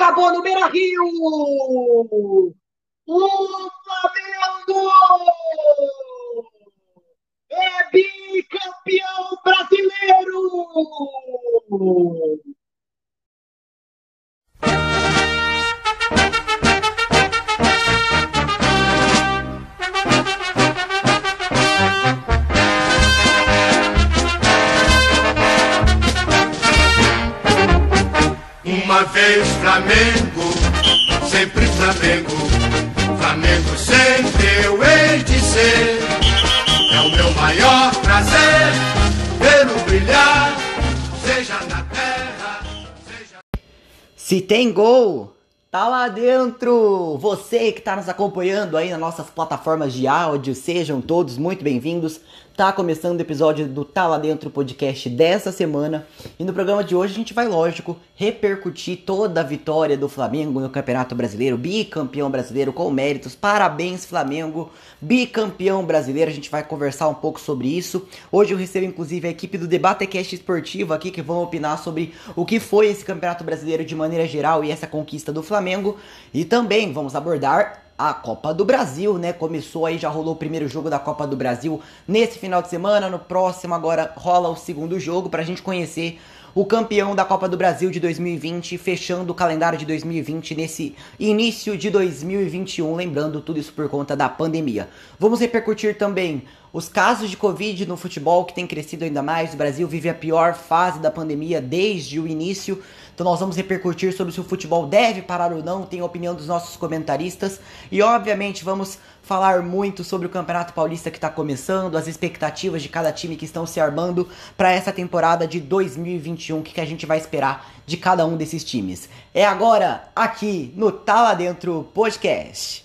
acabou no Beira Rio! O Flamengo é bicampeão brasileiro! Uma vez Flamengo, sempre Flamengo. Flamengo sempre eu hei de ser. É o meu maior prazer vê-lo brilhar, seja na terra, seja. Se tem gol, tá lá dentro! Você que tá nos acompanhando aí nas nossas plataformas de áudio, sejam todos muito bem-vindos. Tá começando o episódio do Tá Lá Dentro podcast dessa semana. E no programa de hoje a gente vai, lógico, repercutir toda a vitória do Flamengo no Campeonato Brasileiro, bicampeão brasileiro com méritos. Parabéns, Flamengo, bicampeão brasileiro. A gente vai conversar um pouco sobre isso. Hoje eu recebo inclusive a equipe do Debatecast Esportivo aqui que vão opinar sobre o que foi esse Campeonato Brasileiro de maneira geral e essa conquista do Flamengo. E também vamos abordar a Copa do Brasil, né? Começou aí, já rolou o primeiro jogo da Copa do Brasil nesse final de semana. No próximo, agora rola o segundo jogo pra gente conhecer o campeão da Copa do Brasil de 2020, fechando o calendário de 2020 nesse início de 2021. Lembrando tudo isso por conta da pandemia. Vamos repercutir também os casos de Covid no futebol que tem crescido ainda mais. O Brasil vive a pior fase da pandemia desde o início. Então nós vamos repercutir sobre se o futebol deve parar ou não, tem a opinião dos nossos comentaristas e obviamente vamos falar muito sobre o Campeonato Paulista que está começando, as expectativas de cada time que estão se armando para essa temporada de 2021, o que, que a gente vai esperar de cada um desses times. É agora aqui no Tá Lá Dentro Podcast.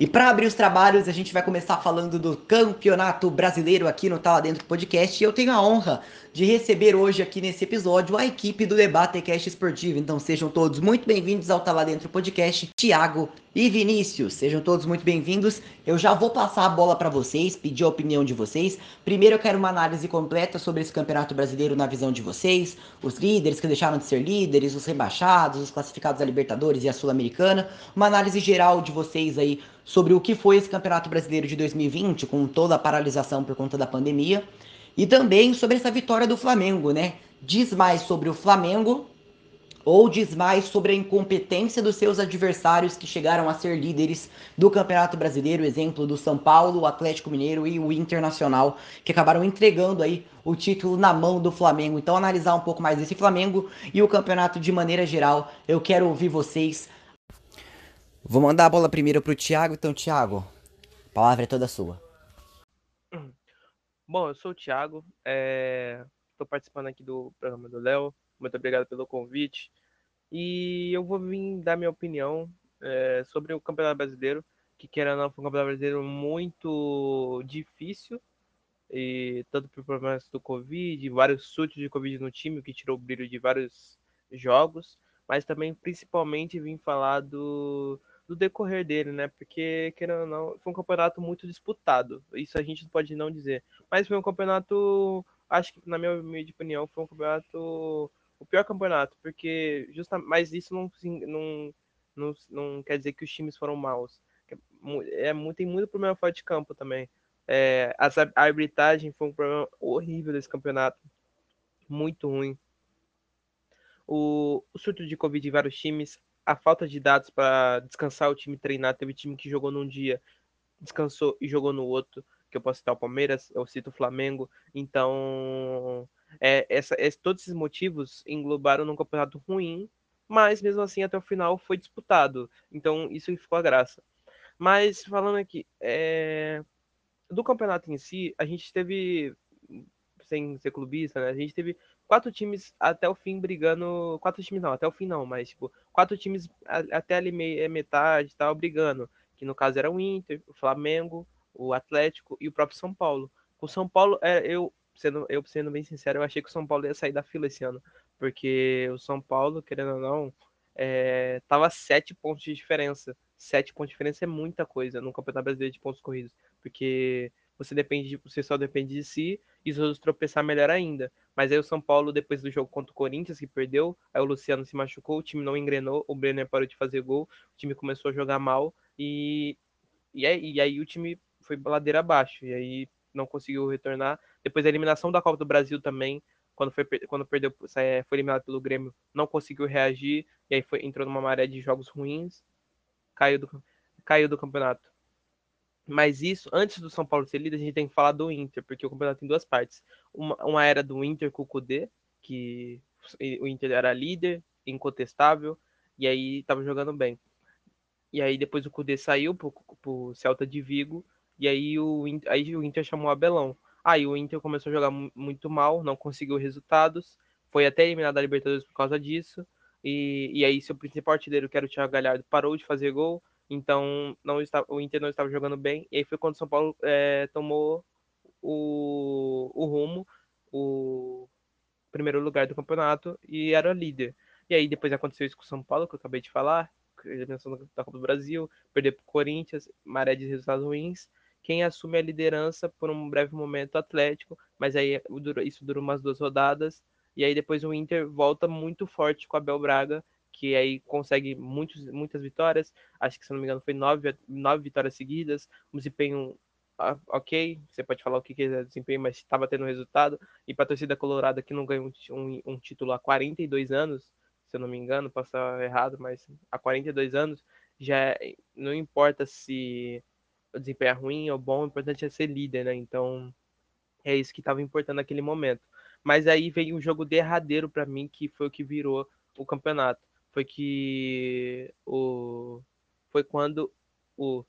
E para abrir os trabalhos, a gente vai começar falando do Campeonato Brasileiro aqui no Tá Lá Dentro Podcast. E eu tenho a honra de receber hoje aqui nesse episódio a equipe do Debatecast Esportivo. Então sejam todos muito bem-vindos ao Tá Lá Dentro Podcast, Thiago e Vinícius. Sejam todos muito bem-vindos. Eu já vou passar a bola para vocês, pedir a opinião de vocês. Primeiro eu quero uma análise completa sobre esse Campeonato Brasileiro na visão de vocês, os líderes que deixaram de ser líderes, os rebaixados, os classificados a Libertadores e a Sul-Americana. Uma análise geral de vocês aí sobre o que foi esse Campeonato Brasileiro de 2020, com toda a paralisação por conta da pandemia. E também sobre essa vitória do Flamengo, né? Diz mais sobre o Flamengo ou diz mais sobre a incompetência dos seus adversários que chegaram a ser líderes do Campeonato Brasileiro, exemplo do São Paulo, o Atlético Mineiro e o Internacional, que acabaram entregando aí o título na mão do Flamengo. Então analisar um pouco mais esse Flamengo e o campeonato de maneira geral. Eu quero ouvir vocês. Vou mandar a bola primeiro pro Thiago, então Thiago, a palavra é toda sua. Bom, eu sou o Thiago, estou é... participando aqui do programa do Léo. Muito obrigado pelo convite. E eu vou vir dar minha opinião é, sobre o Campeonato Brasileiro, que queira ou não, foi um Campeonato Brasileiro muito difícil, e tanto por problemas do Covid, vários surtos de Covid no time, que tirou o brilho de vários jogos, mas também principalmente vim falar do, do decorrer dele, né? Porque, querendo ou não, foi um campeonato muito disputado. Isso a gente pode não dizer. Mas foi um campeonato, acho que, na minha opinião, foi um campeonato. O pior campeonato, porque justamente, mas isso não, não, não, não quer dizer que os times foram maus. É, muito, tem muito problema fora de campo também. É, a arbitragem foi um problema horrível desse campeonato. Muito ruim. O, o surto de Covid em vários times, a falta de dados para descansar o time treinar. Teve time que jogou num dia, descansou e jogou no outro. Que eu posso citar o Palmeiras, eu cito o Flamengo. Então, é, essa, é, todos esses motivos englobaram num campeonato ruim, mas mesmo assim até o final foi disputado. Então, isso ficou a graça. Mas falando aqui, é, do campeonato em si, a gente teve, sem ser clubista, né, a gente teve quatro times até o fim brigando. Quatro times não, até o fim não, mas tipo, quatro times até ali meia, metade tal, brigando. Que no caso era o Inter, o Flamengo, o Atlético e o próprio São Paulo. O São Paulo, é, eu, sendo, eu sendo bem sincero, eu achei que o São Paulo ia sair da fila esse ano. Porque o São Paulo, querendo ou não, é, tava sete pontos de diferença. Sete pontos de diferença é muita coisa no Campeonato Brasileiro de pontos corridos. Porque você depende, de, você só depende de si e os outros tropeçar melhor ainda. Mas aí o São Paulo, depois do jogo contra o Corinthians, que perdeu, aí o Luciano se machucou, o time não engrenou, o Brenner parou de fazer gol, o time começou a jogar mal e, e, aí, e aí o time foi ladeira abaixo, e aí não conseguiu retornar. Depois da eliminação da Copa do Brasil também, quando foi quando perdeu, foi eliminado pelo Grêmio, não conseguiu reagir, e aí foi, entrou numa maré de jogos ruins, caiu do, caiu do campeonato. Mas isso, antes do São Paulo ser líder, a gente tem que falar do Inter, porque o campeonato tem duas partes. Uma, uma era do Inter com o Kudê, que o Inter era líder, incontestável, e aí estava jogando bem. E aí depois o Kudê saiu pro, pro Celta de Vigo, e aí o, aí o Inter chamou o Abelão. Aí o Inter começou a jogar muito mal, não conseguiu resultados, foi até eliminado da Libertadores por causa disso. E, e aí seu principal artilheiro, que era o Thiago Galhardo, parou de fazer gol, então não estava, o Inter não estava jogando bem. E aí foi quando o São Paulo é, tomou o, o rumo, o primeiro lugar do campeonato e era líder. E aí depois aconteceu isso com o São Paulo, que eu acabei de falar, eliminação da Copa do Brasil, perder para o Corinthians, maré de resultados ruins. Quem assume a liderança por um breve momento Atlético, mas aí isso dura umas duas rodadas. E aí depois o Inter volta muito forte com a Bel Braga que aí consegue muitos, muitas vitórias. Acho que, se não me engano, foi nove, nove vitórias seguidas. Um desempenho ok, você pode falar o que é desempenho, mas estava tendo resultado. E para a torcida colorada, que não ganhou um, um, título há 42 anos, se eu não me engano, posso errado, mas há 42 anos, já é, não importa se o desempenho é ruim ou bom, o importante é ser líder, né? Então, é isso que estava importando naquele momento. Mas aí veio um jogo derradeiro para mim, que foi o que virou o campeonato foi que o foi quando o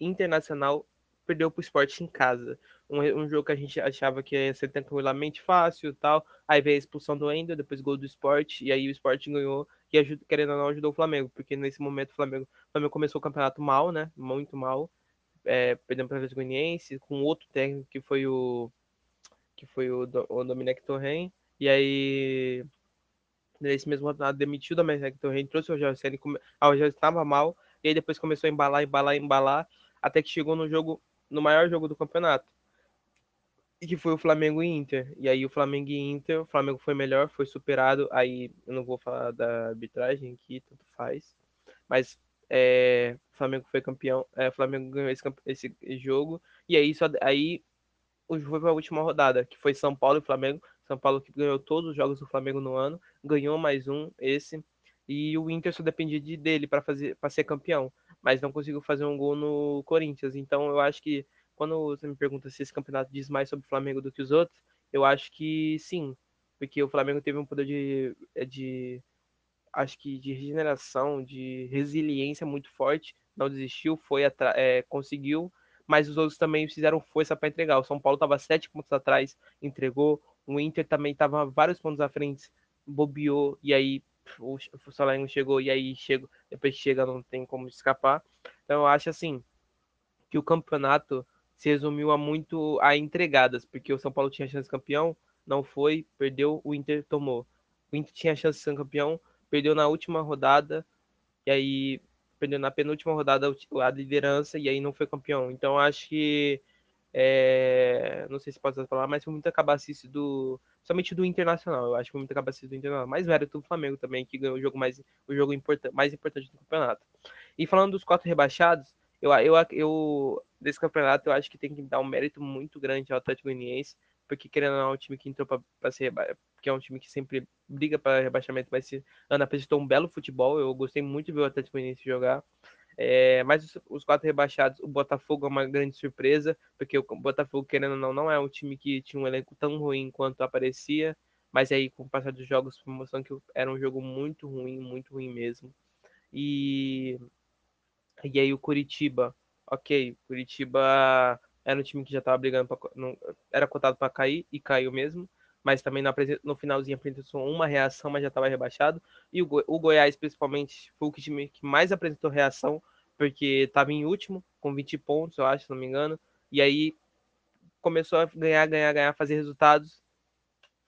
Internacional perdeu para o esporte em casa. Um, um, jogo que a gente achava que ia ser tranquilamente fácil e tal. Aí veio a expulsão do Ender, depois gol do esporte, e aí o esporte ganhou e querendo ou não ajudou o Flamengo, porque nesse momento o Flamengo, o Flamengo começou o campeonato mal, né? Muito mal. É, para o Goianiense, com outro técnico que foi o que foi o, o Dominic Torren. E aí nesse mesmo rodado demitiu da Mercedes Torrent, trouxe o Rogério Senna, a Rogério estava mal, e aí depois começou a embalar, embalar, embalar, até que chegou no jogo, no maior jogo do campeonato, e que foi o Flamengo e Inter. E aí o Flamengo e Inter, o Flamengo foi melhor, foi superado, aí eu não vou falar da arbitragem aqui, tanto faz, mas é, o Flamengo foi campeão, é, Flamengo ganhou esse, esse jogo, e aí, só, aí foi a última rodada, que foi São Paulo e Flamengo, são Paulo que ganhou todos os jogos do Flamengo no ano, ganhou mais um, esse, e o Inter só dependia de, dele para fazer para ser campeão, mas não conseguiu fazer um gol no Corinthians. Então eu acho que quando você me pergunta se esse campeonato diz mais sobre o Flamengo do que os outros, eu acho que sim, porque o Flamengo teve um poder de, é, de acho que de regeneração, de resiliência muito forte, não desistiu, foi é, conseguiu, mas os outros também fizeram força para entregar. O São Paulo estava sete pontos atrás, entregou. O Inter também estava vários pontos à frente, bobeou, e aí o, o Salerno chegou, e aí chega, depois chega, não tem como escapar. Então eu acho assim que o campeonato se resumiu a muito a entregadas, porque o São Paulo tinha chance de campeão, não foi, perdeu, o Inter tomou. O Inter tinha chance de ser campeão, perdeu na última rodada, e aí perdeu na penúltima rodada a liderança, e aí não foi campeão. Então acho que é, não sei se pode falar, mas foi muita cabacice do. Somente do Internacional. Eu acho que foi muita cabacice do Internacional. Mais mérito do Flamengo também, que ganhou o jogo mais, o jogo important, mais importante do campeonato. E falando dos quatro rebaixados, eu, eu, eu desse campeonato eu acho que tem que dar um mérito muito grande ao Atlético Goianiense, porque querendo ou não, é um time que entrou para ser que é um time que sempre briga para rebaixamento, mas esse ano apresentou um belo futebol. Eu gostei muito de ver o Atlético Goianiense jogar. É, mas os, os, quatro rebaixados, o Botafogo é uma grande surpresa, porque o Botafogo, querendo ou não, não é um time que tinha um elenco tão ruim quanto aparecia, mas aí com o passar dos jogos foi mostrando que era um jogo muito ruim, muito ruim mesmo. E, e aí o Curitiba, ok, Curitiba era um time que já estava brigando, pra, não, era cotado para cair e caiu mesmo, mas também no, no finalzinho apresentou uma reação, mas já estava rebaixado. E o, o, Goiás, principalmente, foi o time que mais apresentou reação, porque estava em último, com 20 pontos, eu acho, se não me engano. E aí começou a ganhar, ganhar, ganhar, fazer resultados.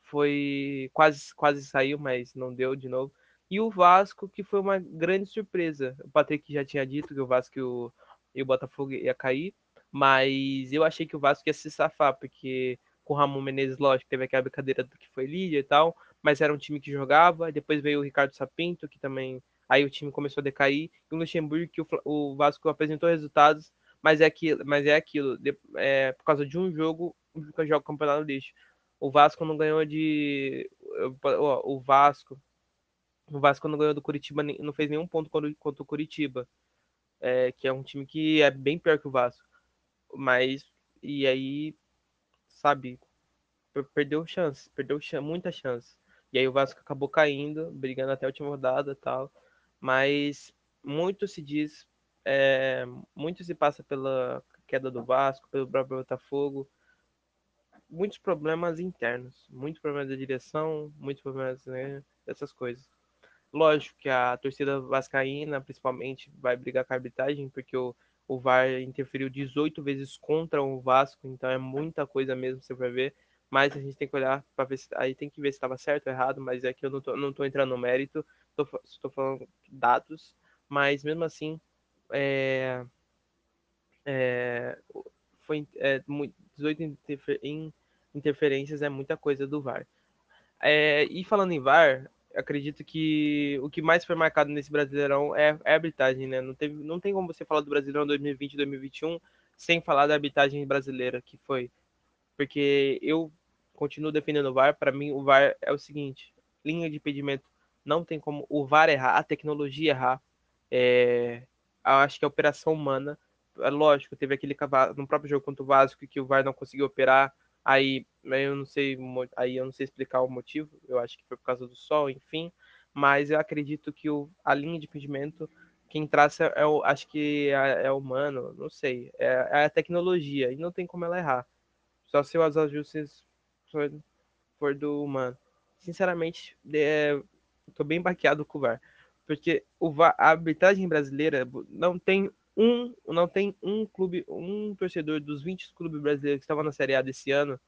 Foi quase, quase saiu, mas não deu de novo. E o Vasco, que foi uma grande surpresa. O Patrick já tinha dito que o Vasco e o, e o Botafogo ia cair. Mas eu achei que o Vasco ia se safar, porque com o Ramon Menezes, lógico, teve aquela brincadeira do que foi líder e tal, mas era um time que jogava. Depois veio o Ricardo Sapinto, que também. Aí o time começou a decair. E o Luxemburgo, que o, o Vasco apresentou resultados, mas é aquilo, mas é aquilo. De, é, por causa de um jogo, que joga o campeonato lixo. O Vasco não ganhou de. O Vasco. O Vasco não ganhou do Curitiba, não fez nenhum ponto contra o Curitiba. É, que é um time que é bem pior que o Vasco. Mas. E aí. Sabe? Perdeu chance. Perdeu muita chance. E aí o Vasco acabou caindo, brigando até a última rodada tal. Mas muito se diz. É, muito se passa pela queda do Vasco, pelo próprio Botafogo muitos problemas internos, muitos problemas da direção, muitos problemas né, dessas coisas. Lógico que a torcida vascaína, principalmente, vai brigar com a arbitragem, porque o, o VAR interferiu 18 vezes contra o Vasco, então é muita coisa mesmo, você vai ver. Mas a gente tem que olhar para ver se aí tem que ver se estava certo ou errado, mas é que eu não tô, não tô entrando no mérito, estou falando dados, mas mesmo assim é, é, foi é, 18 interfer, interferências é muita coisa do VAR. É, e falando em VAR, acredito que o que mais foi marcado nesse Brasileirão é, é a arbitragem, né? Não, teve, não tem como você falar do Brasileirão 2020 2021 sem falar da arbitragem brasileira, que foi. Porque eu continuo defendendo o VAR. Para mim, o VAR é o seguinte: linha de impedimento não tem como o VAR errar, a tecnologia errar. É, acho que a operação humana. É lógico, teve aquele no próprio jogo contra o Vasco que o VAR não conseguiu operar Aí, eu não sei, aí eu não sei explicar o motivo. Eu acho que foi por causa do sol, enfim. Mas eu acredito que o, a linha de impedimento, quem traça é o, acho que é, é humano, não sei. É, é, a tecnologia e não tem como ela errar. Só se os ajustes for, for do humano. Sinceramente, é, tô bem baqueado com o VAR, porque o VAR, a arbitragem brasileira não tem um, não tem um clube, um torcedor dos 20 clubes brasileiros que estavam na Série A desse ano.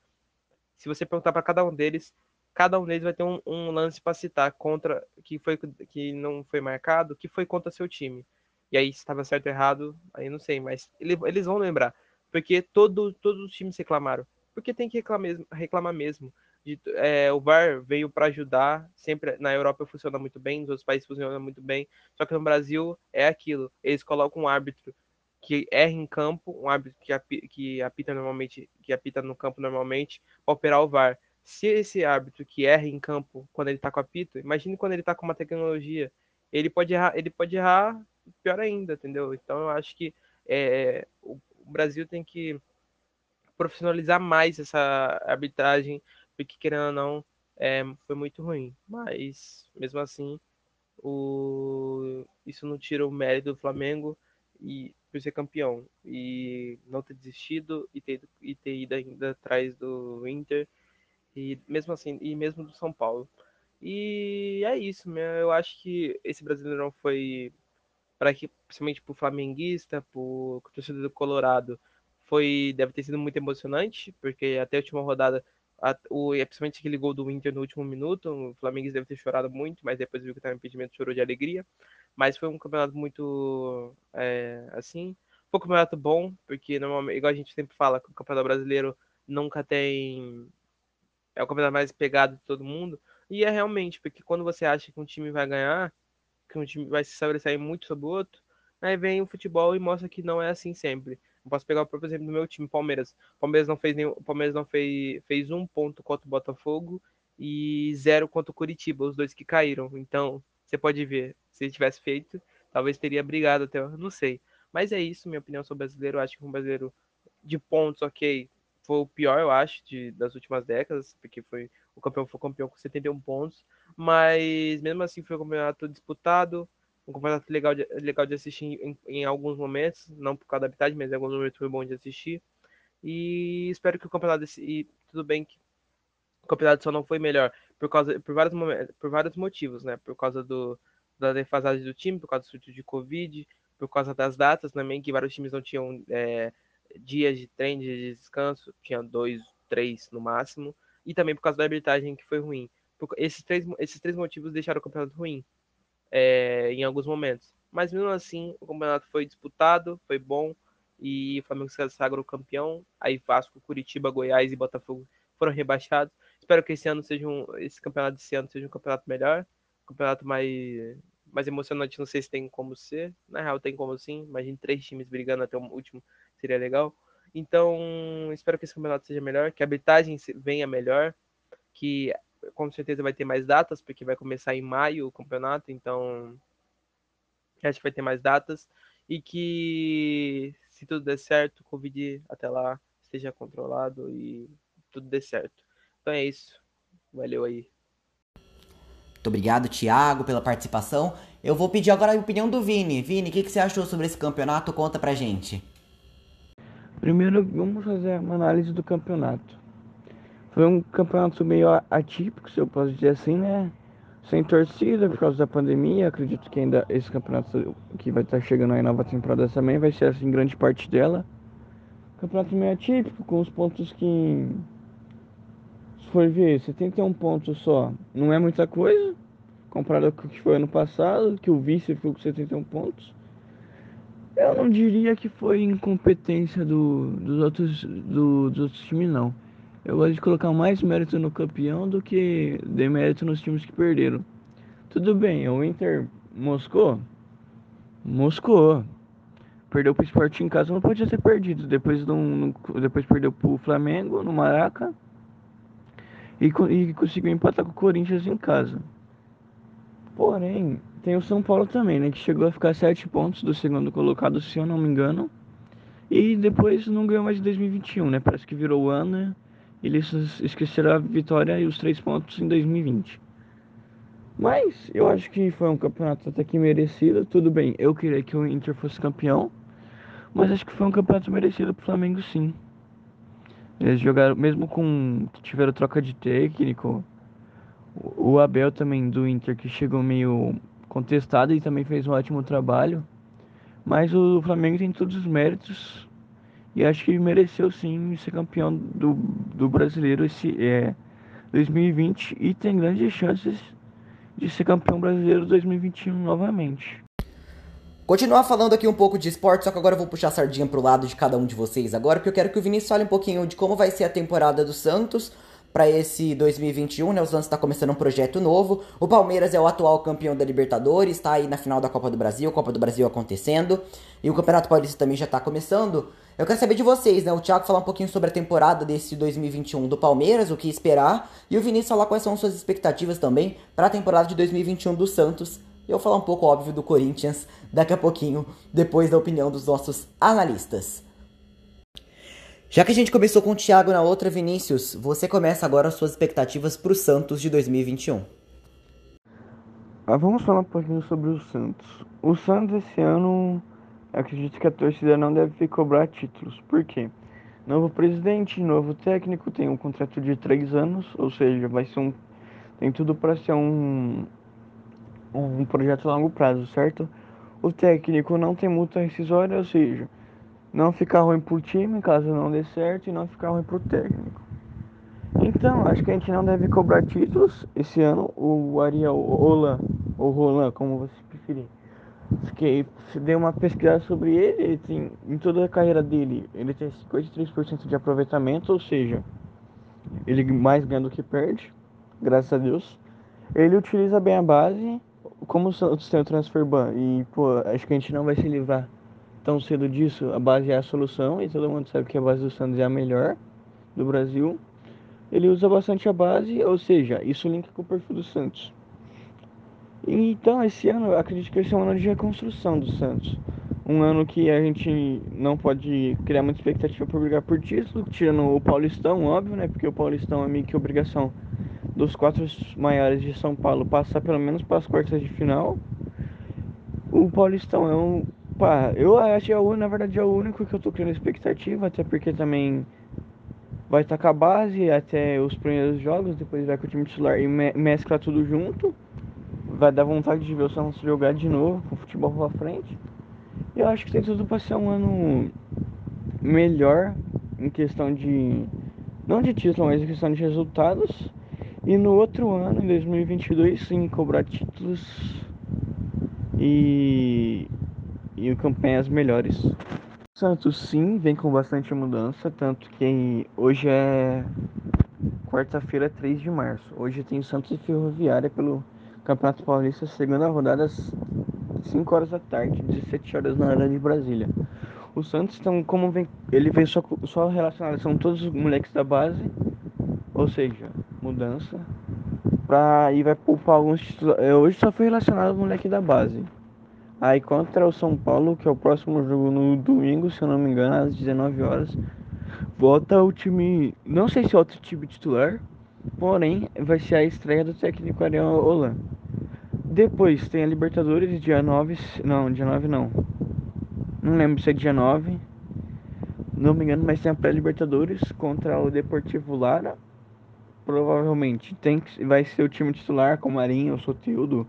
Se você perguntar para cada um deles, cada um deles vai ter um, um lance para citar contra que foi que não foi marcado, que foi contra seu time. E aí se estava certo ou errado, aí não sei, mas ele, eles vão lembrar, porque todo, todos os times reclamaram, porque tem que reclamar, reclamar mesmo de, é, o VAR veio para ajudar. Sempre na Europa funciona muito bem, nos outros países funciona muito bem. Só que no Brasil é aquilo: eles colocam um árbitro que erra em campo, um árbitro que apita, que apita normalmente, que apita no campo normalmente, para operar o VAR. Se esse árbitro que erra em campo quando ele está com apito, imagine quando ele está com uma tecnologia, ele pode errar, ele pode errar pior ainda, entendeu? Então eu acho que é, o Brasil tem que profissionalizar mais essa arbitragem, porque querendo ou não, é, foi muito ruim. Mas, mesmo assim, o... isso não tira o mérito do Flamengo e por ser campeão. E não ter desistido e ter, e ter ido ainda atrás do Inter. E mesmo assim, e mesmo do São Paulo. E é isso, né? eu acho que esse Brasileirão foi para que principalmente para o flamenguista, para o torcedor do Colorado, foi deve ter sido muito emocionante, porque até a última rodada a, o, principalmente aquele gol do Inter no último minuto, o Flamengo deve ter chorado muito, mas depois viu que estava impedimento, chorou de alegria. Mas foi um campeonato muito, é, assim, foi um campeonato bom, porque normalmente, igual a gente sempre fala, o campeonato brasileiro nunca tem, é o campeonato mais pegado de todo mundo, e é realmente, porque quando você acha que um time vai ganhar, que um time vai se sobressair muito sobre o outro, aí vem o futebol e mostra que não é assim sempre. Eu posso pegar o próprio exemplo do meu time, Palmeiras. Palmeiras não fez nenhum, Palmeiras não fez, fez um ponto contra o Botafogo e zero contra o Curitiba, os dois que caíram. Então, você pode ver, se ele tivesse feito, talvez teria brigado até, não sei. Mas é isso, minha opinião sobre o brasileiro. Eu acho que um brasileiro de pontos, ok, foi o pior, eu acho, de, das últimas décadas, porque foi o campeão foi campeão com 71 pontos, mas mesmo assim foi um campeonato disputado, um campeonato legal de, legal de assistir em, em, alguns momentos, não por causa da habitat, mas em alguns momentos foi bom de assistir. E espero que o campeonato desse, e tudo bem que o campeonato só não foi melhor por causa por vários momentos, por vários motivos, né? Por causa do da defasagem do time, por causa do surto de Covid, por causa das datas também, que vários times não tinham é, dias de treino, de descanso, tinha dois, três no máximo, e também por causa da arbitragem que foi ruim. Por, esses, três, esses três motivos deixaram o campeonato ruim é, em alguns momentos. Mas mesmo assim, o campeonato foi disputado, foi bom e o Flamengo se sagrou campeão. Aí Vasco, Curitiba, Goiás e Botafogo foram rebaixados. Espero que esse ano seja um, esse campeonato desse ano seja um campeonato melhor, um campeonato mais mais emocionante, não sei se tem como ser. Na real tem como sim, imagine três times brigando até o último, seria legal. Então, espero que esse campeonato seja melhor, que a arbitragem venha melhor, que com certeza vai ter mais datas, porque vai começar em maio o campeonato, então acho que vai ter mais datas. E que se tudo der certo, o Covid até lá esteja controlado e tudo dê certo. Então é isso. Valeu aí. Muito obrigado, Thiago, pela participação. Eu vou pedir agora a opinião do Vini. Vini, o que, que você achou sobre esse campeonato? Conta pra gente. Primeiro, vamos fazer uma análise do campeonato. Foi um campeonato meio atípico, se eu posso dizer assim, né? Sem torcida por causa da pandemia. Acredito que ainda esse campeonato que vai estar chegando aí nova temporada também vai ser assim grande parte dela. Campeonato meio atípico, com os pontos que. Se for ver, 71 pontos só não é muita coisa, comparado com o que foi ano passado, que o vice ficou com 71 pontos. Eu não diria que foi incompetência do, dos, outros, do, dos outros times, não. Eu gosto de colocar mais mérito no campeão do que demérito nos times que perderam. Tudo bem, o Inter moscou? Moscou. Perdeu pro Sport em casa, não podia ter perdido. Depois, do, depois perdeu pro Flamengo no Maraca. E, e conseguiu empatar com o Corinthians em casa. Porém, tem o São Paulo também, né? Que chegou a ficar 7 pontos do segundo colocado, se eu não me engano. E depois não ganhou mais de 2021, né? Parece que virou ano, né? Eles esqueceram a vitória e os 3 pontos em 2020. Mas eu acho que foi um campeonato até que merecido. Tudo bem, eu queria que o Inter fosse campeão. Mas acho que foi um campeonato merecido pro Flamengo sim. Eles jogaram, mesmo com. tiveram troca de técnico. O Abel também do Inter que chegou meio contestado e também fez um ótimo trabalho. Mas o Flamengo tem todos os méritos e acho que mereceu sim ser campeão do, do brasileiro esse é, 2020 e tem grandes chances de ser campeão brasileiro 2021 novamente. Continuar falando aqui um pouco de esporte, só que agora eu vou puxar a sardinha pro lado de cada um de vocês agora, porque eu quero que o Vinícius fale um pouquinho de como vai ser a temporada do Santos, para esse 2021, né? O Santos está começando um projeto novo. O Palmeiras é o atual campeão da Libertadores, está aí na final da Copa do Brasil, Copa do Brasil acontecendo. E o Campeonato Paulista também já está começando. Eu quero saber de vocês, né? O Thiago falar um pouquinho sobre a temporada desse 2021 do Palmeiras, o que esperar. E o Vinícius falar quais são suas expectativas também para a temporada de 2021 do Santos. Eu falar um pouco, óbvio, do Corinthians daqui a pouquinho, depois da opinião dos nossos analistas. Já que a gente começou com o Thiago na outra, Vinícius, você começa agora as suas expectativas para o Santos de 2021. Ah, vamos falar um pouquinho sobre o Santos. O Santos esse ano, acredito que a torcida não deve cobrar títulos. Por quê? Novo presidente, novo técnico, tem um contrato de três anos, ou seja, vai ser um. Tem tudo para ser um, um projeto a longo prazo, certo? O técnico não tem multa rescisória, ou seja, não ficar ruim pro time caso não dê certo e não ficar ruim pro técnico. Então, acho que a gente não deve cobrar títulos esse ano. O Ariel Roland, ou Roland, como você preferir. Que dei uma pesquisa sobre ele, ele tem, em toda a carreira dele, ele tem 53% de aproveitamento, ou seja, ele mais ganha do que perde, graças a Deus. Ele utiliza bem a base, como o Santos tem o transfer ban, e pô, acho que a gente não vai se livrar tão cedo disso, a base é a solução e todo mundo sabe que a base do Santos é a melhor do Brasil. Ele usa bastante a base, ou seja, isso linka com o perfil do Santos. Então, esse ano, acredito que esse é um ano de reconstrução do Santos. Um ano que a gente não pode criar muita expectativa por brigar por título, tirando o Paulistão, óbvio, né? Porque o Paulistão é meio que obrigação dos quatro maiores de São Paulo passar pelo menos para as quartas de final. O Paulistão é um, Pá, eu acho, é na verdade, é o único que eu tô criando expectativa, até porque também vai estar com a base até os primeiros jogos, depois vai com o time titular e me mescla tudo junto. Vai dar vontade de ver o Santos jogar de novo, com o futebol pra frente. E eu acho que tem tudo pra ser um ano melhor em questão de. Não de título, mas em questão de resultados. E no outro ano, em 2022, sim, cobrar títulos. E e campanhas melhores. Santos sim, vem com bastante mudança, tanto que hoje é quarta-feira, 3 de março. Hoje tem Santos e Ferroviária pelo Campeonato Paulista, segunda rodada, às 5 horas da tarde, 17 horas na hora de Brasília. O Santos, então, como vem, ele vem só, só relacionado, são todos os moleques da base, ou seja, mudança. Pra, e vai poupar alguns. É, hoje só foi relacionado o moleque da base. Aí contra o São Paulo, que é o próximo jogo no domingo, se eu não me engano, às 19 horas. Volta o time. Não sei se é outro time titular. Porém, vai ser a estreia do técnico Ariel Holan. Depois tem a Libertadores dia 9. Não, dia 9 não. Não lembro se é dia 9. Não me engano, mas tem a pré-Libertadores contra o Deportivo Lara. Provavelmente tem vai ser o time titular com Marinho, Sotildo,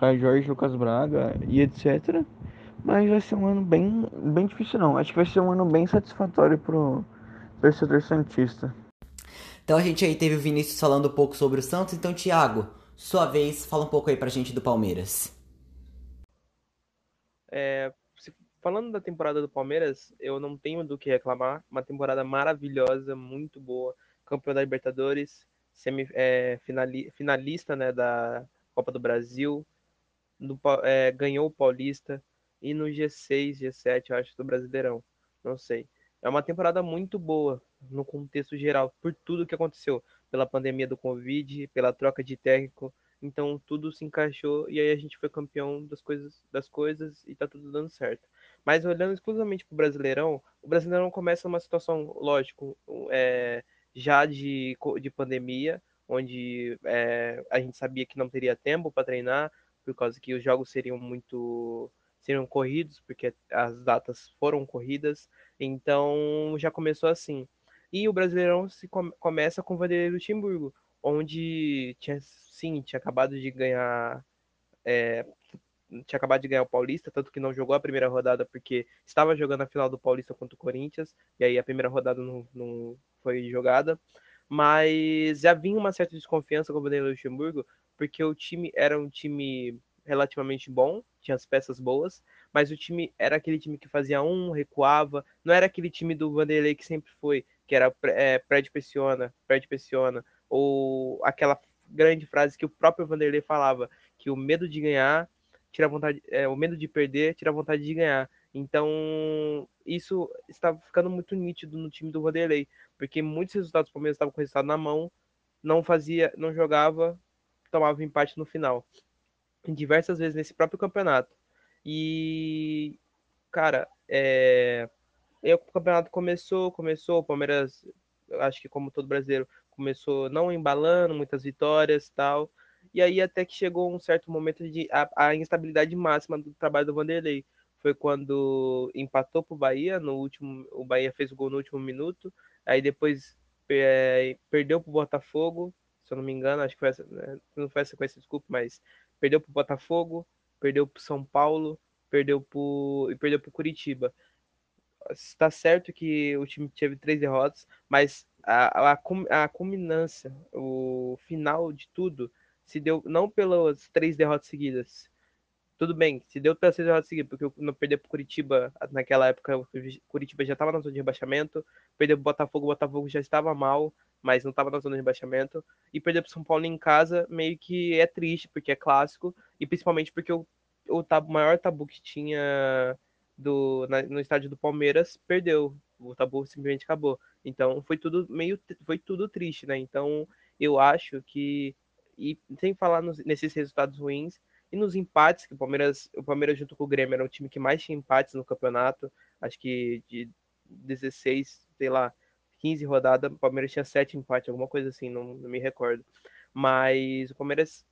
Caio Jorge, Lucas Braga e etc. Mas vai ser um ano bem, bem difícil não. Acho que vai ser um ano bem satisfatório pro torcedor santista. Então a gente aí teve o Vinícius falando um pouco sobre o Santos, então Thiago, sua vez, fala um pouco aí pra gente do Palmeiras. É, falando da temporada do Palmeiras, eu não tenho do que reclamar. Uma temporada maravilhosa, muito boa. Campeão da Libertadores, semi, é, finali, finalista né, da Copa do Brasil, no, é, ganhou o Paulista e no G6, G7, eu acho, do Brasileirão. Não sei. É uma temporada muito boa no contexto geral, por tudo que aconteceu, pela pandemia do Covid, pela troca de técnico. Então tudo se encaixou e aí a gente foi campeão das coisas, das coisas e tá tudo dando certo. Mas olhando exclusivamente para o Brasileirão, o Brasileirão começa numa situação, lógico, é, já de, de pandemia, onde é, a gente sabia que não teria tempo para treinar, por causa que os jogos seriam muito seriam corridos, porque as datas foram corridas, então já começou assim. E o Brasileirão se com, começa com o Vanderlei Luxemburgo, onde tinha sim, tinha acabado de ganhar é, tinha acabado de ganhar o Paulista, tanto que não jogou a primeira rodada porque estava jogando a final do Paulista contra o Corinthians, e aí a primeira rodada não, não foi jogada. Mas já vinha uma certa desconfiança com o Vanderlei Luxemburgo, porque o time era um time relativamente bom, tinha as peças boas, mas o time era aquele time que fazia um, recuava, não era aquele time do Vanderlei que sempre foi, que era é, pré pressiona, pré pressiona, ou aquela grande frase que o próprio Vanderlei falava, que o medo de ganhar tira vontade, é, o medo de perder tira vontade de ganhar. Então, isso estava ficando muito nítido no time do Vanderlei, porque muitos resultados do Palmeiras estavam com o resultado na mão, não fazia, não jogava, tomava empate no final. Diversas vezes nesse próprio campeonato. E, cara, é... E o campeonato começou, começou, o Palmeiras, acho que como todo brasileiro, começou não embalando, muitas vitórias tal. E aí até que chegou um certo momento de a, a instabilidade máxima do trabalho do Vanderlei. Foi quando empatou pro Bahia no último, o Bahia fez o gol no último minuto, aí depois é, perdeu pro Botafogo, se eu não me engano, acho que foi essa, né? não foi essa sequência, desculpa, mas perdeu pro Botafogo, perdeu pro São Paulo, perdeu pro e perdeu pro Curitiba. Está certo que o time teve três derrotas, mas a, a, a culminância, o final de tudo, se deu não pelas três derrotas seguidas. Tudo bem, se deu pelas três derrotas seguidas, porque não perder pro Curitiba naquela época, o Curitiba já estava na zona de rebaixamento, perdeu pro Botafogo, o Botafogo já estava mal, mas não estava na zona de rebaixamento. E perder para São Paulo em casa meio que é triste, porque é clássico, e principalmente porque o, o tabu, maior tabu que tinha do, na, no estádio do Palmeiras perdeu. O tabu simplesmente acabou. Então foi tudo meio foi tudo triste, né? Então eu acho que e sem falar nos, nesses resultados ruins e nos empates que o Palmeiras, o Palmeiras junto com o Grêmio era o time que mais tinha empates no campeonato, acho que de 16, sei lá, 15 rodadas, o Palmeiras tinha 7 empates, alguma coisa assim, não, não me recordo. Mas o Palmeiras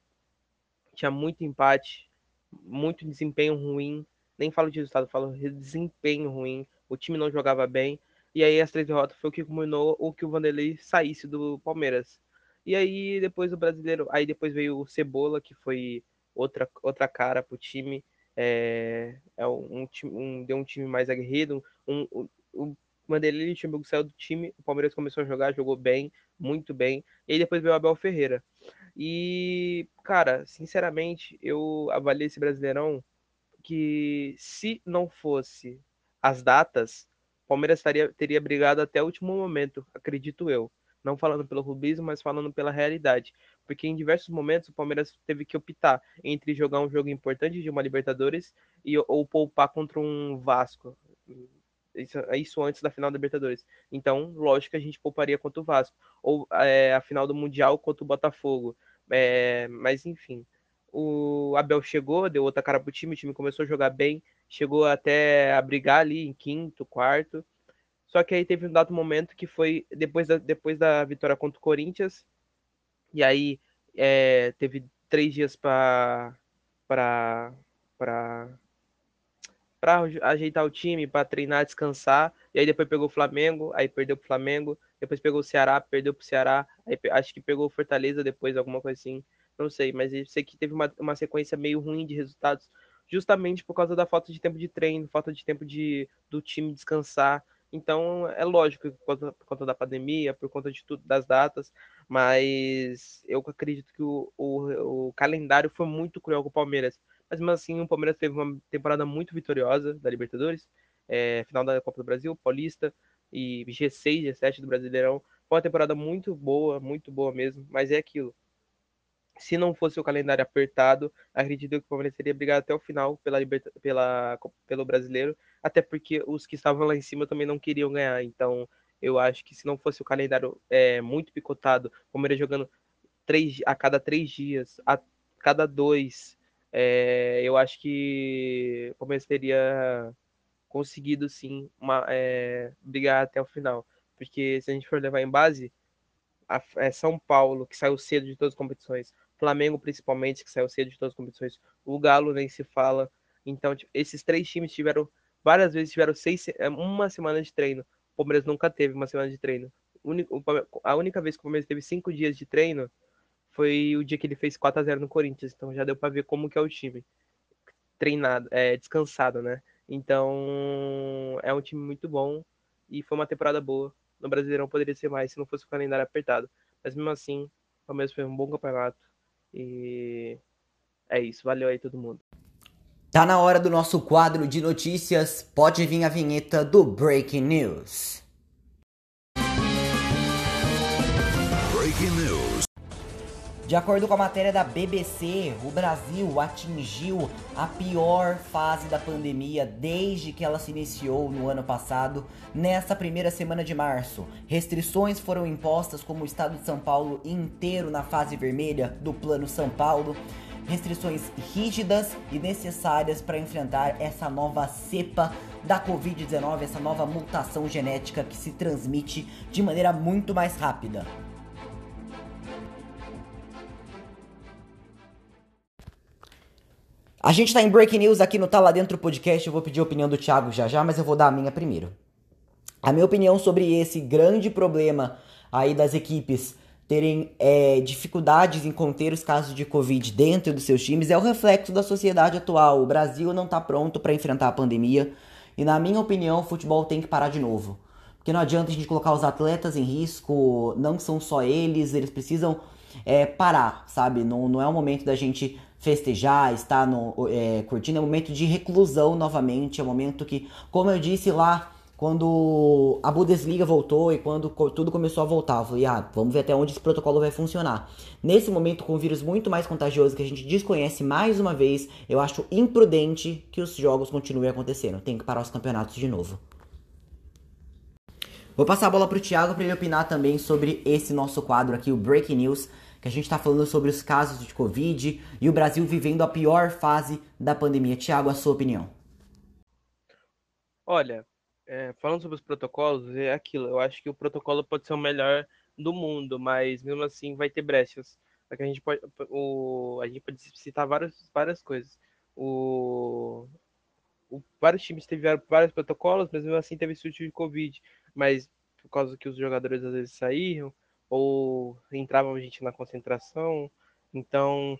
tinha muito empate, muito desempenho ruim. Nem falo de resultado, falo de desempenho ruim. O time não jogava bem. E aí as três derrotas foi o que culminou o que o Vanderlei saísse do Palmeiras. E aí depois o brasileiro, aí depois veio o Cebola, que foi outra, outra cara pro time. É, é um, um, deu um time mais aguerrido. Um, um, um Vanderlei Luxemburgo saiu do time, o Palmeiras começou a jogar, jogou bem, muito bem. E aí depois veio o Abel Ferreira. E, cara, sinceramente, eu avaliei esse Brasileirão que se não fosse as datas, o Palmeiras estaria, teria brigado até o último momento, acredito eu. Não falando pelo rubismo, mas falando pela realidade. Porque em diversos momentos o Palmeiras teve que optar entre jogar um jogo importante de uma Libertadores e, ou poupar contra um Vasco. Isso, isso antes da final da Libertadores. Então, lógico que a gente pouparia contra o Vasco. Ou é, a final do Mundial contra o Botafogo. É, mas enfim. O Abel chegou, deu outra cara pro time, o time começou a jogar bem, chegou até a brigar ali em quinto, quarto. Só que aí teve um dado momento que foi depois da, depois da vitória contra o Corinthians. E aí é, teve três dias para para para ajeitar o time, para treinar, descansar. E aí depois pegou o Flamengo, aí perdeu pro Flamengo, depois pegou o Ceará, perdeu pro Ceará, aí acho que pegou o Fortaleza depois, alguma coisa assim. Não sei, mas eu sei que teve uma, uma sequência meio ruim de resultados, justamente por causa da falta de tempo de treino, falta de tempo de, do time descansar. Então, é lógico, por conta, por conta da pandemia, por conta de tudo, das datas, mas eu acredito que o, o, o calendário foi muito cruel com o Palmeiras mas mesmo assim o Palmeiras teve uma temporada muito vitoriosa da Libertadores, é, final da Copa do Brasil, Paulista e G6, G7 do Brasileirão. Foi uma temporada muito boa, muito boa mesmo, mas é aquilo. Se não fosse o calendário apertado, acredito que o Palmeiras teria brigado até o final pela, pela... pelo brasileiro, até porque os que estavam lá em cima também não queriam ganhar. Então, eu acho que se não fosse o calendário é, muito picotado, o Palmeiras jogando três, a cada três dias, a cada dois, é, eu acho que o Palmeiras teria conseguido sim uma, é, brigar até o final. Porque se a gente for levar em base, a, é São Paulo, que saiu cedo de todas as competições, Flamengo principalmente, que saiu cedo de todas as competições, o Galo nem se fala. Então, tipo, esses três times tiveram, várias vezes tiveram seis, é, uma semana de treino. O Palmeiras nunca teve uma semana de treino. A única vez que o Palmeiras teve cinco dias de treino foi o dia que ele fez 4 a 0 no Corinthians, então já deu para ver como que é o time treinado, é, descansado, né? Então é um time muito bom e foi uma temporada boa. No Brasileirão poderia ser mais se não fosse o calendário apertado, mas mesmo assim, o Palmeiras foi um bom campeonato e é isso. Valeu aí todo mundo. Tá na hora do nosso quadro de notícias. Pode vir a vinheta do Breaking News. De acordo com a matéria da BBC, o Brasil atingiu a pior fase da pandemia desde que ela se iniciou no ano passado, nessa primeira semana de março. Restrições foram impostas como o estado de São Paulo inteiro na fase vermelha do Plano São Paulo. Restrições rígidas e necessárias para enfrentar essa nova cepa da Covid-19, essa nova mutação genética que se transmite de maneira muito mais rápida. A gente tá em Breaking News aqui no Tá Lá Dentro Podcast. Eu vou pedir a opinião do Thiago já já, mas eu vou dar a minha primeiro. A minha opinião sobre esse grande problema aí das equipes terem é, dificuldades em conter os casos de Covid dentro dos seus times é o reflexo da sociedade atual. O Brasil não tá pronto para enfrentar a pandemia e, na minha opinião, o futebol tem que parar de novo. Porque não adianta a gente colocar os atletas em risco, não são só eles, eles precisam é, parar, sabe? Não, não é o momento da gente festejar, estar no, é, curtindo, é um momento de reclusão novamente, é um momento que, como eu disse lá, quando a Bundesliga voltou e quando tudo começou a voltar, eu falei, ah, vamos ver até onde esse protocolo vai funcionar. Nesse momento, com um vírus muito mais contagioso que a gente desconhece mais uma vez, eu acho imprudente que os jogos continuem acontecendo. Tem que parar os campeonatos de novo. Vou passar a bola pro Thiago para ele opinar também sobre esse nosso quadro aqui, o Breaking News que a gente está falando sobre os casos de Covid e o Brasil vivendo a pior fase da pandemia. Tiago, a sua opinião? Olha, é, falando sobre os protocolos, é aquilo. Eu acho que o protocolo pode ser o melhor do mundo, mas mesmo assim vai ter brechas. A gente pode, o, a gente pode citar várias, várias coisas. O, o, vários times tiveram vários protocolos, mas mesmo assim teve surto de Covid. Mas por causa que os jogadores às vezes saíram, ou entrava gente na concentração. Então,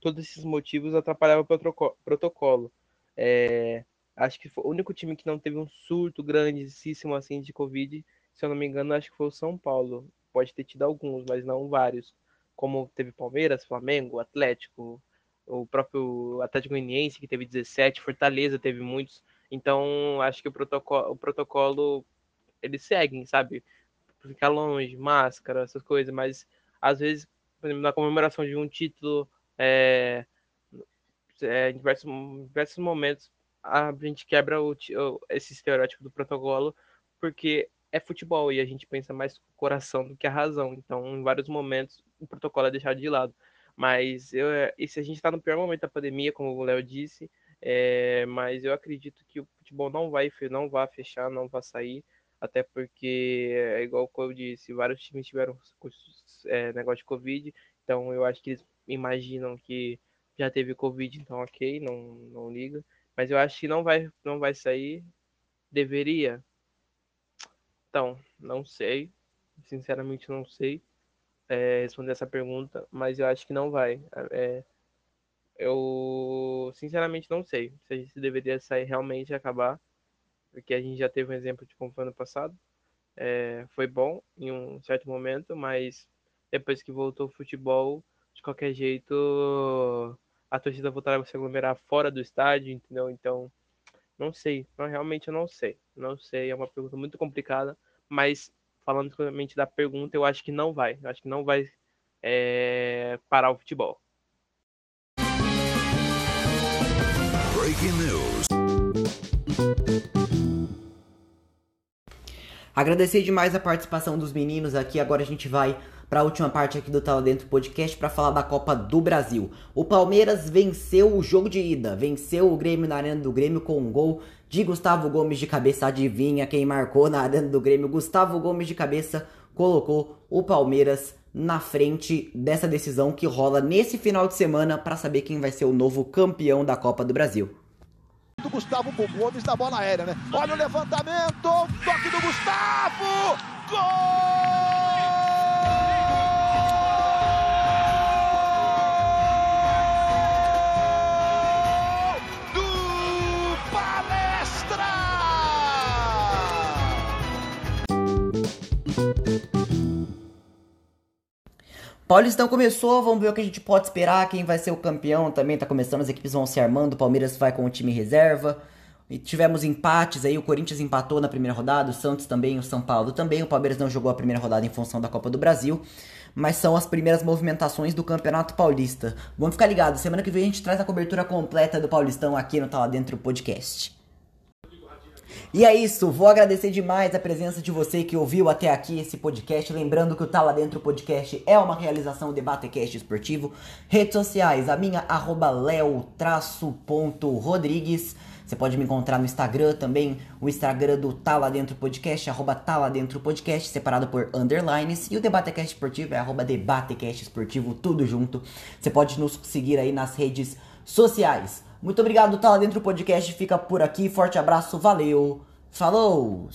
todos esses motivos atrapalhavam o protocolo. É, acho que foi o único time que não teve um surto grandíssimo assim de Covid, se eu não me engano, acho que foi o São Paulo. Pode ter tido alguns, mas não vários. Como teve Palmeiras, Flamengo, Atlético, o próprio Atlético Goianiense, que teve 17, Fortaleza teve muitos. Então, acho que o protocolo, o protocolo eles seguem, sabe? Ficar longe, máscara, essas coisas, mas às vezes, por exemplo, na comemoração de um título, é, é, em diversos, diversos momentos, a gente quebra o, esse estereótipo do protocolo, porque é futebol e a gente pensa mais com o coração do que a razão. Então, em vários momentos, o protocolo é deixado de lado. Mas eu, e se a gente está no pior momento da pandemia, como o Léo disse, é, mas eu acredito que o futebol não vai, não vai fechar, não vai sair, até porque é igual eu disse, vários times tiveram é, negócio de Covid, então eu acho que eles imaginam que já teve Covid, então ok, não, não liga. Mas eu acho que não vai, não vai sair. Deveria? Então, não sei. Sinceramente, não sei é, responder essa pergunta, mas eu acho que não vai. É, eu, sinceramente, não sei se deveria sair realmente e acabar, porque a gente já teve um exemplo de como foi ano passado. É, foi bom em um certo momento, mas depois que voltou o futebol, de qualquer jeito, a torcida voltará a se aglomerar fora do estádio, entendeu? Então, não sei, não, realmente eu não sei. Não sei, é uma pergunta muito complicada, mas falando exclusivamente da pergunta, eu acho que não vai. Eu acho que não vai é, parar o futebol. Breaking News. Agradecer demais a participação dos meninos aqui. Agora a gente vai para a última parte aqui do Tala Dentro Podcast para falar da Copa do Brasil. O Palmeiras venceu o jogo de ida, venceu o Grêmio na Arena do Grêmio com um gol de Gustavo Gomes de cabeça. Adivinha quem marcou na Arena do Grêmio? Gustavo Gomes de cabeça colocou o Palmeiras na frente dessa decisão que rola nesse final de semana para saber quem vai ser o novo campeão da Copa do Brasil do Gustavo Gomes na bola aérea, né? Olha o levantamento, toque do Gustavo! Gol! Paulistão começou, vamos ver o que a gente pode esperar, quem vai ser o campeão também tá começando, as equipes vão se armando, o Palmeiras vai com o time reserva. E tivemos empates aí, o Corinthians empatou na primeira rodada, o Santos também, o São Paulo também, o Palmeiras não jogou a primeira rodada em função da Copa do Brasil, mas são as primeiras movimentações do Campeonato Paulista. Vamos ficar ligados, semana que vem a gente traz a cobertura completa do Paulistão aqui no Tá Lá Dentro Podcast. E é isso, vou agradecer demais a presença de você que ouviu até aqui esse podcast. Lembrando que o Tá Lá Dentro Podcast é uma realização Debatecast Esportivo. Redes sociais, a minha arroba leo-rodrigues. Você pode me encontrar no Instagram também, o Instagram do Tá Lá Dentro Podcast, arroba Tá Lá Dentro Podcast, separado por underlines. E o Debatecast Esportivo é arroba Debatecast Esportivo, tudo junto. Você pode nos seguir aí nas redes sociais. Muito obrigado, tá lá dentro do podcast. Fica por aqui. Forte abraço, valeu. Falou!